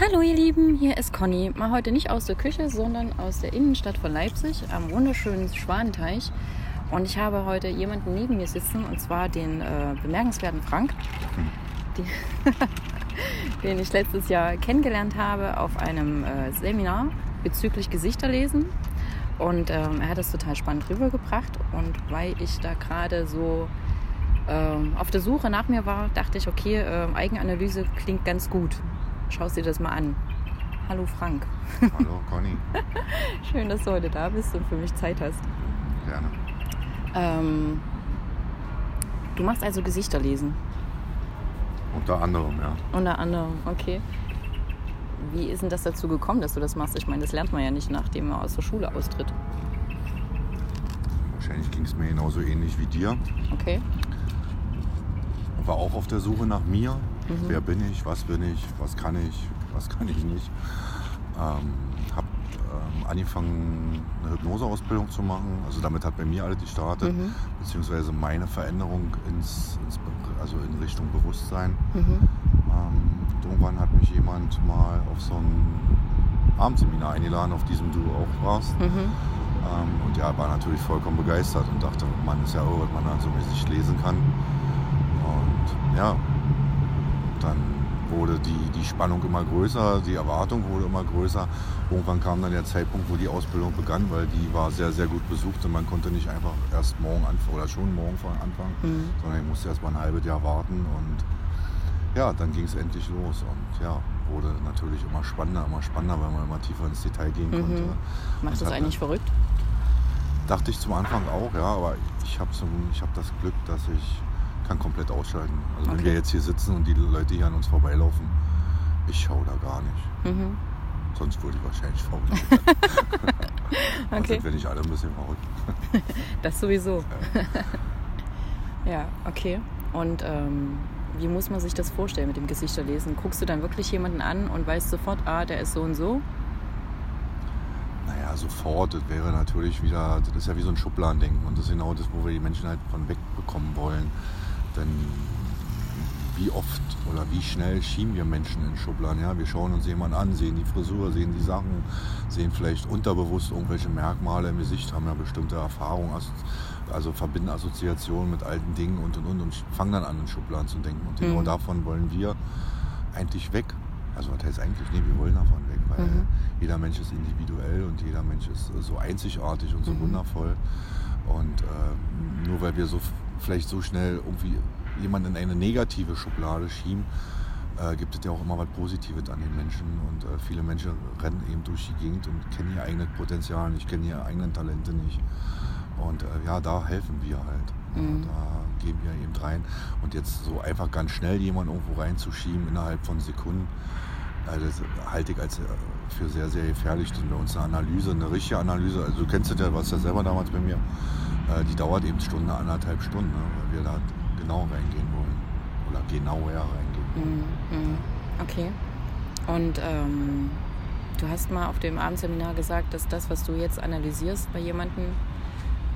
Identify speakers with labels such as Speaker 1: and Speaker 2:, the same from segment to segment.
Speaker 1: Hallo ihr Lieben, hier ist Conny. Mal heute nicht aus der Küche, sondern aus der Innenstadt von Leipzig am wunderschönen Schwanenteich. Und ich habe heute jemanden neben mir sitzen, und zwar den äh, bemerkenswerten Frank, den, den ich letztes Jahr kennengelernt habe auf einem äh, Seminar bezüglich Gesichterlesen. Und ähm, er hat es total spannend rübergebracht. Und weil ich da gerade so ähm, auf der Suche nach mir war, dachte ich, okay, äh, Eigenanalyse klingt ganz gut. Schaust dir das mal an. Hallo Frank.
Speaker 2: Hallo Conny.
Speaker 1: Schön, dass du heute da bist und für mich Zeit hast.
Speaker 2: Gerne.
Speaker 1: Ähm, du machst also Gesichter lesen.
Speaker 2: Unter anderem, ja.
Speaker 1: Unter anderem, okay. Wie ist denn das dazu gekommen, dass du das machst? Ich meine, das lernt man ja nicht, nachdem man aus der Schule austritt.
Speaker 2: Wahrscheinlich ging es mir genauso ähnlich wie dir.
Speaker 1: Okay.
Speaker 2: War auch auf der Suche nach mir. Wer bin ich, was bin ich, was kann ich, was kann ich nicht. Ähm, habe ähm, angefangen, eine Hypnoseausbildung zu machen. Also damit hat bei mir alles gestartet,
Speaker 1: Mhm.
Speaker 2: beziehungsweise meine Veränderung ins, ins, also in Richtung Bewusstsein.
Speaker 1: Mhm.
Speaker 2: Ähm, irgendwann hat mich jemand mal auf so ein Abendseminar eingeladen, auf diesem du auch warst.
Speaker 1: Mhm.
Speaker 2: Ähm, und ja, war natürlich vollkommen begeistert und dachte, man ist ja irre, was man da so mäßig lesen kann. Und ja, dann wurde die, die Spannung immer größer, die Erwartung wurde immer größer. Irgendwann kam dann der Zeitpunkt, wo die Ausbildung begann, weil die war sehr, sehr gut besucht und man konnte nicht einfach erst morgen anfangen oder schon morgen anfangen,
Speaker 1: Mhm.
Speaker 2: sondern ich musste erst mal ein halbes Jahr warten und ja, dann ging es endlich los und ja, wurde natürlich immer spannender, immer spannender, weil man immer tiefer ins Detail gehen
Speaker 1: Mhm.
Speaker 2: konnte.
Speaker 1: Macht das eigentlich verrückt?
Speaker 2: Dachte ich zum Anfang auch, ja, aber ich habe hab das Glück, dass ich kann komplett ausschalten. Also wenn
Speaker 1: Okay.
Speaker 2: wir jetzt hier sitzen und die Leute hier an uns vorbeilaufen, ich schaue da gar nicht.
Speaker 1: Mhm.
Speaker 2: Sonst würde ich wahrscheinlich faul
Speaker 1: Okay.
Speaker 2: sind wir nicht alle ein bisschen verrückt.
Speaker 1: Das sowieso. ja, okay. Und ähm, wie muss man sich das vorstellen mit dem Gesichterlesen? Guckst du dann wirklich jemanden an und weißt sofort, ah, der ist so und so?
Speaker 2: Naja, sofort, das wäre natürlich wieder, das ist ja wie so ein Schubladendenken und das ist genau das, wo wir die Menschen halt von wegbekommen wollen. Denn wie oft oder wie schnell schieben wir Menschen in Schubladen? Ja, wir schauen uns jemanden an, sehen die Frisur, sehen die Sachen, sehen vielleicht unterbewusst irgendwelche Merkmale im Gesicht, haben ja bestimmte Erfahrungen, also, verbinden Assoziationen mit alten Dingen und und und und fangen dann an, in Schubladen zu denken. Und genau
Speaker 1: Mhm.
Speaker 2: davon wollen wir eigentlich weg. Also was heißt eigentlich, nee, wir wollen davon weg, weil
Speaker 1: Mhm.
Speaker 2: jeder Mensch ist individuell und jeder Mensch ist so einzigartig und so
Speaker 1: Mhm.
Speaker 2: wundervoll. Und äh, nur weil wir so vielleicht so schnell irgendwie jemanden in eine negative Schublade schieben, äh, gibt es ja auch immer was Positives an den Menschen. Und äh, viele Menschen rennen eben durch die Gegend und kennen ihr eigenes Potenzial nicht, kennen ihre eigenen Talente nicht. Und äh, ja, da helfen wir halt. Ja,
Speaker 1: Mhm.
Speaker 2: Da gehen wir eben rein. Und jetzt so einfach ganz schnell jemanden irgendwo reinzuschieben innerhalb von Sekunden, das halte ich als äh, für sehr, sehr gefährlich. Denn bei uns eine Analyse, eine richtige Analyse, also du kennst das ja, warst ja selber damals bei mir, äh, die dauert eben Stunde, anderthalb Stunden, ne, weil wir da genau reingehen wollen. Oder genauer reingehen.
Speaker 1: Mhm. Mhm. Okay. Und ähm, du hast mal auf dem Abendseminar gesagt, dass das, was du jetzt analysierst bei jemandem,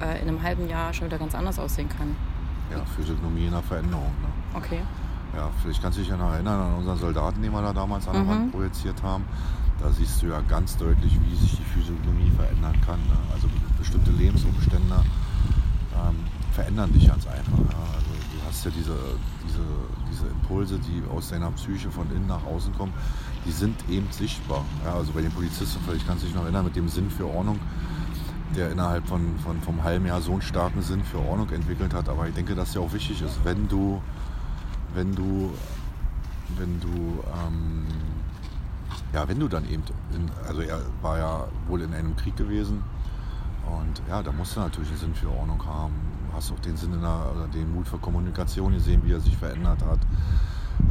Speaker 1: äh, in einem halben Jahr schon wieder ganz anders aussehen kann.
Speaker 2: Ja, Physiognomie in der Veränderung. Ne?
Speaker 1: Okay.
Speaker 2: Ja, vielleicht kannst du dich ja noch erinnern an unseren Soldaten, den wir da damals an der
Speaker 1: Mhm.
Speaker 2: Wand projiziert haben. Da siehst du ja ganz deutlich, wie sich die Physiognomie verändern kann. Ne? Also bestimmte Lebensumstände ähm, verändern dich ganz einfach. Ja? Also du hast ja diese, diese, diese Impulse, die aus deiner Psyche von innen nach außen kommen, die sind eben sichtbar. Ja? Also bei den Polizisten, vielleicht kannst du dich noch erinnern, mit dem Sinn für Ordnung, der innerhalb von, von, vom halben Jahr so einen starken Sinn für Ordnung entwickelt hat. Aber ich denke, dass ja auch wichtig ist, wenn du, wenn du, wenn du, ähm, ja, wenn du dann eben, in, also er war ja wohl in einem Krieg gewesen und ja, da musst du natürlich einen Sinn für Ordnung haben. Hast auch den Sinn in der, oder den Mut für Kommunikation gesehen, wie er sich verändert hat.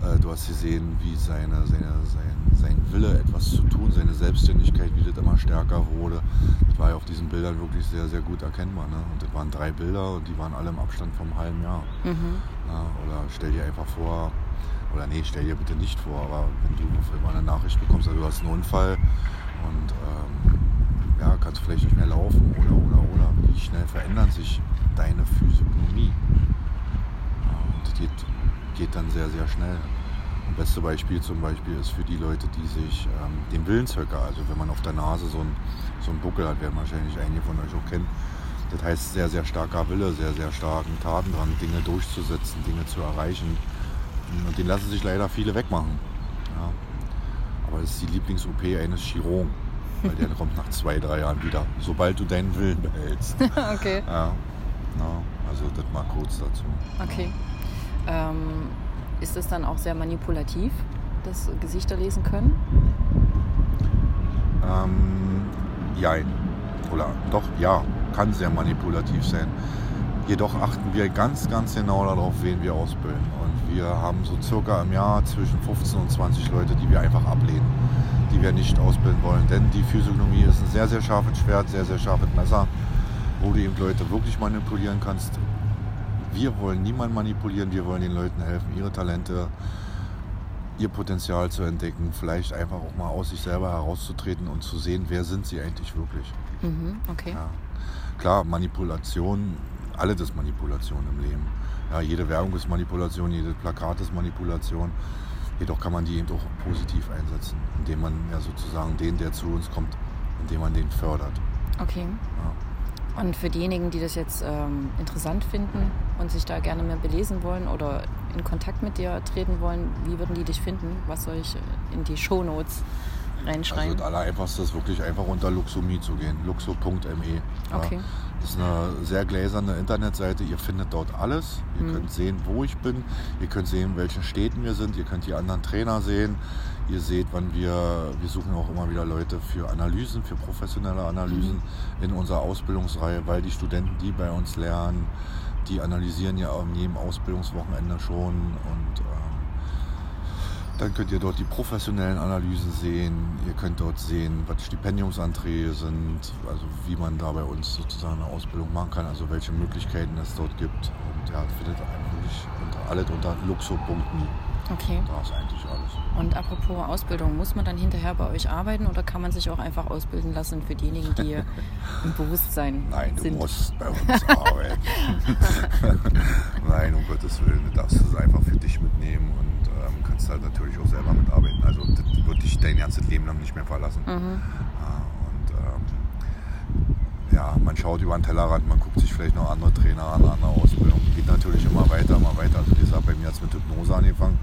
Speaker 2: Äh, Du hast gesehen, wie seine, seine, sein, sein Wille, etwas zu tun, seine Selbstständigkeit, wie das immer stärker wurde. Das war ja auf diesen Bildern wirklich sehr, sehr gut erkennbar. Ne? Und das waren drei Bilder und die waren alle im Abstand vom halben Jahr.
Speaker 1: Mhm.
Speaker 2: Ja, oder stell dir einfach vor, oder nee, stell dir bitte nicht vor, aber wenn du auf einmal eine Nachricht bekommst, also du hast einen Unfall und ähm, ja, kannst vielleicht nicht mehr laufen oder, oder, oder, wie schnell verändern sich deine Physiognomie? Ja, und das geht, geht dann sehr, sehr schnell. Ein beste Beispiel zum Beispiel ist für die Leute, die sich ähm, den Willenshöcker, also wenn man auf der Nase so einen so Buckel hat, werden wahrscheinlich einige von euch auch kennen. Das heißt sehr, sehr starker Wille, sehr, sehr starken Tatendrang, Dinge durchzusetzen, Dinge zu erreichen. Und den lassen sich leider viele wegmachen. Ja. Aber es ist die Lieblings-OP eines Chirurgen, weil der kommt nach zwei, drei Jahren wieder, sobald du deinen Willen behältst.
Speaker 1: okay.
Speaker 2: Ja. ja. also das mal kurz dazu.
Speaker 1: Okay. Ähm, ist das dann auch sehr manipulativ, das Gesichter lesen können?
Speaker 2: Ähm, jein. Oder doch, ja, kann sehr manipulativ sein. Jedoch achten wir ganz, ganz genau darauf, wen wir ausbilden. Und wir haben so circa im Jahr zwischen 15 und 20 Leute, die wir einfach ablehnen, die wir nicht ausbilden wollen. Denn die Physiognomie ist ein sehr, sehr scharfes Schwert, sehr, sehr scharfes Messer, wo du eben Leute wirklich manipulieren kannst. Wir wollen niemanden manipulieren, wir wollen den Leuten helfen, ihre Talente, ihr Potenzial zu entdecken, vielleicht einfach auch mal aus sich selber herauszutreten und zu sehen, wer sind sie eigentlich wirklich.
Speaker 1: Mhm, okay.
Speaker 2: Ja. Klar, Manipulation, alles ist Manipulation im Leben. Ja, jede Werbung ist Manipulation, jede Plakat ist Manipulation. Jedoch kann man die eben auch positiv einsetzen, indem man ja sozusagen den, der zu uns kommt, indem man den fördert.
Speaker 1: Okay.
Speaker 2: Ja.
Speaker 1: Und für diejenigen, die das jetzt ähm, interessant finden und sich da gerne mehr belesen wollen oder in Kontakt mit dir treten wollen, wie würden die dich finden? Was soll ich in die Shownotes reinschreiben?
Speaker 2: Also das Allereinfachste ist wirklich einfach unter Luxomi zu gehen, luxo.me. Ja. Das ist eine sehr gläserne Internetseite. Ihr findet dort alles. Ihr
Speaker 1: Mhm.
Speaker 2: könnt sehen, wo ich bin. Ihr könnt sehen, in welchen Städten wir sind. Ihr könnt die anderen Trainer sehen. Ihr seht, wann wir, wir suchen auch immer wieder Leute für Analysen, für professionelle Analysen in unserer Ausbildungsreihe, weil die Studenten, die bei uns lernen, die analysieren ja an jedem Ausbildungswochenende schon und ähm, dann könnt ihr dort die professionellen Analysen sehen. Ihr könnt dort sehen, was Stipendiumsanträge sind, also wie man da bei uns sozusagen eine Ausbildung machen kann, also welche Möglichkeiten es dort gibt. Und ja, findet wirklich unter, alles unter luxo.me.
Speaker 1: Okay.
Speaker 2: Da ist eigentlich alles.
Speaker 1: Und apropos Ausbildung, muss man dann hinterher bei euch arbeiten oder kann man sich auch einfach ausbilden lassen für diejenigen, die im Bewusstsein
Speaker 2: Nein, du
Speaker 1: sind?
Speaker 2: musst bei uns arbeiten. Nein, um Gottes Willen, du darfst es einfach für dich mitnehmen und ähm, kannst halt natürlich auch selber mitarbeiten. Also das wird dich dein ganzes Leben lang nicht mehr verlassen.
Speaker 1: Mhm.
Speaker 2: Ähm, ja, man schaut über den Tellerrand, man guckt sich vielleicht noch andere Trainer an, andere Ausbildung. Geht natürlich immer weiter, immer weiter. Also wie gesagt, bei mir hat es mit Hypnose angefangen.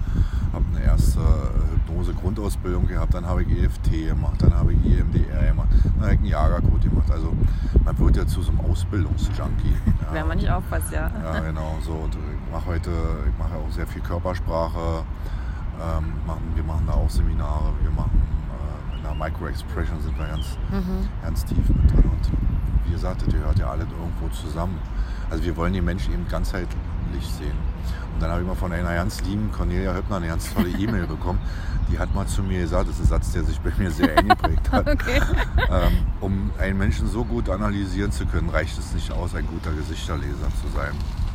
Speaker 2: Habe eine erste äh, Hypnose-Grundausbildung gehabt, dann habe ich EFT gemacht, dann habe ich EMDR gemacht, dann habe ich einen Jagercode gemacht. Also man wird ja zu so einem Ausbildungsjunkie. Ja.
Speaker 1: Wenn man nicht aufpasst, ja.
Speaker 2: Ja, genau. So, und ich mache heute, ich mache auch sehr viel Körpersprache. Ähm, machen, wir machen da auch Seminare. Wir machen äh, in der Micro-Expression sind wir ganz,
Speaker 1: Mhm.
Speaker 2: ganz tief mit drin. Und wie gesagt, das gehört ja alle irgendwo zusammen. Also wir wollen die Menschen eben ganzheitlich sehen. Und dann habe ich mal von einer ganz lieben Cornelia Höppner eine ganz tolle E-Mail bekommen. Die hat mal zu mir gesagt, das ist ein Satz, der sich bei mir sehr eingeprägt hat.
Speaker 1: Okay.
Speaker 2: Ähm, um einen Menschen so gut analysieren zu können, reicht es nicht aus, ein guter Gesichterleser zu sein.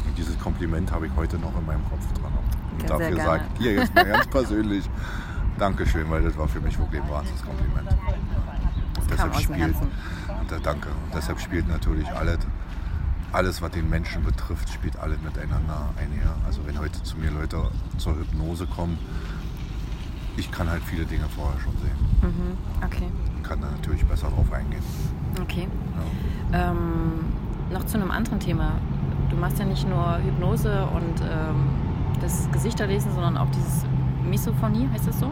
Speaker 2: Und dieses Kompliment habe ich heute noch in meinem Kopf dran. Und
Speaker 1: sehr
Speaker 2: dafür sage ich dir jetzt mal ganz persönlich Dankeschön, weil das war für mich wirklich ein wahnsinniges Kompliment. Und
Speaker 1: kam aus
Speaker 2: äh, danke. Und deshalb spielt natürlich alles, alles, was den Menschen betrifft, spielt alles miteinander einher. Also wenn heute zu mir Leute zur Hypnose kommen, ich kann halt viele Dinge vorher schon sehen
Speaker 1: Mhm. Okay.
Speaker 2: und kann da natürlich besser drauf eingehen.
Speaker 1: Okay.
Speaker 2: Ja.
Speaker 1: Ähm, noch zu einem anderen Thema. Du machst ja nicht nur Hypnose und ähm, das Gesichterlesen, sondern auch dieses Misophonie, heißt das so?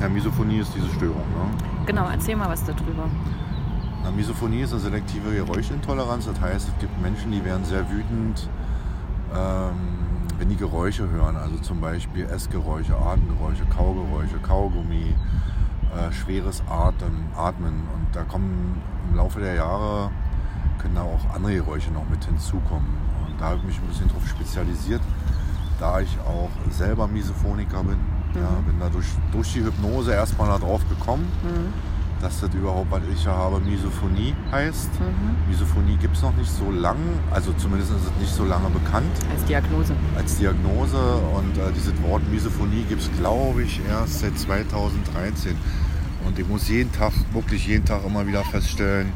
Speaker 2: Ja, Misophonie ist diese Störung. Ne?
Speaker 1: Genau, erzähl mal was darüber.
Speaker 2: Na, Misophonie ist eine selektive Geräuschintoleranz. Das heißt, es gibt Menschen, die werden sehr wütend, ähm, wenn die Geräusche hören. Also zum Beispiel Essgeräusche, Atemgeräusche, Kaugeräusche, Kaugummi, äh, schweres Atmen, Atmen. Und da kommen im Laufe der Jahre, können da auch andere Geräusche noch mit hinzukommen. Und da habe ich mich ein bisschen drauf spezialisiert, da ich auch selber Misophoniker bin. Ja, bin da durch, durch die Hypnose erstmal darauf gekommen
Speaker 1: Mhm.
Speaker 2: Dass das überhaupt, was ich ja habe, Misophonie heißt.
Speaker 1: Mhm.
Speaker 2: Misophonie gibt es noch nicht so lang, also zumindest ist es nicht so lange bekannt
Speaker 1: Als Diagnose.
Speaker 2: als Diagnose. Und äh, dieses Wort Misophonie gibt es, glaube ich, erst seit 2013. Und ich muss jeden Tag, wirklich jeden Tag immer wieder feststellen,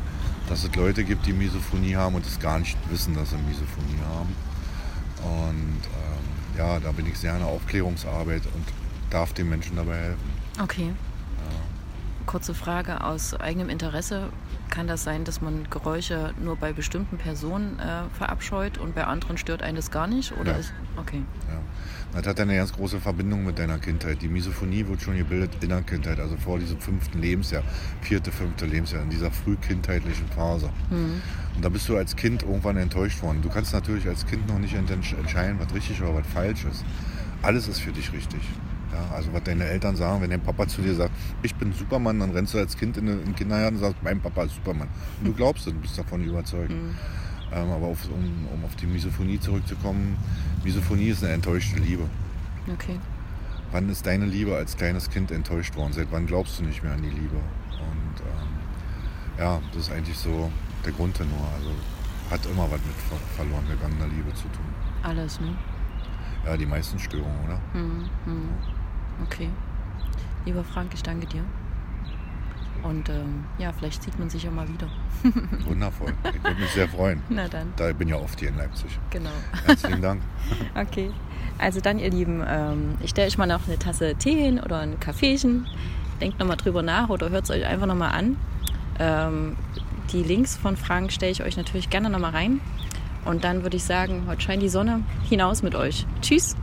Speaker 2: dass es Leute gibt, die Misophonie haben und es gar nicht wissen, dass sie Misophonie haben. Und ähm, ja, da bin ich sehr in der Aufklärungsarbeit und darf den Menschen dabei helfen.
Speaker 1: Okay. Kurze Frage aus eigenem Interesse. Kann das sein, dass man Geräusche nur bei bestimmten Personen äh, verabscheut und bei anderen stört einen das gar nicht? Oder
Speaker 2: Ja.
Speaker 1: ist, okay.
Speaker 2: Ja. Das hat eine ganz große Verbindung mit deiner Kindheit. Die Misophonie wird schon gebildet in der Kindheit, also vor diesem fünften Lebensjahr, vierte, fünfte Lebensjahr, in dieser frühkindheitlichen Phase. Und da bist du als Kind irgendwann enttäuscht worden. Du kannst natürlich als Kind noch nicht ent- entscheiden, was richtig oder was falsch ist. Alles ist für dich richtig. Ja, also was deine Eltern sagen, wenn dein Papa zu dir sagt, ich bin Superman, dann rennst du als Kind in den in den Kindergarten und sagst, mein Papa ist Superman. Und du glaubst es und bist davon überzeugt. Ähm, aber auf, um, um auf die Misophonie zurückzukommen, Misophonie ist eine enttäuschte Liebe.
Speaker 1: Okay.
Speaker 2: Wann ist deine Liebe als kleines Kind enttäuscht worden? Seit wann glaubst du nicht mehr an die Liebe? Und ähm, ja, das ist eigentlich so der Grundtenor. Also hat immer was mit ver verloren gegangener Liebe zu tun.
Speaker 1: Alles, ne?
Speaker 2: Ja, die meisten Störungen, oder?
Speaker 1: Mhm. Mhm. Okay. Lieber Frank, ich danke dir. Und ähm, ja, vielleicht sieht man sich ja mal wieder.
Speaker 2: Wundervoll. Ich würde mich sehr freuen.
Speaker 1: Na dann,
Speaker 2: Da ich bin ja oft hier in Leipzig.
Speaker 1: genau.
Speaker 2: Herzlichen Dank.
Speaker 1: Okay. Also dann, ihr Lieben, ähm, ich stelle euch mal noch eine Tasse Tee hin oder ein Kaffeechen. Denkt nochmal drüber nach oder hört es euch einfach nochmal an. Ähm, die Links von Frank stelle ich euch natürlich gerne nochmal rein. Und dann würde ich sagen, heute scheint die Sonne hinaus mit euch. Tschüss.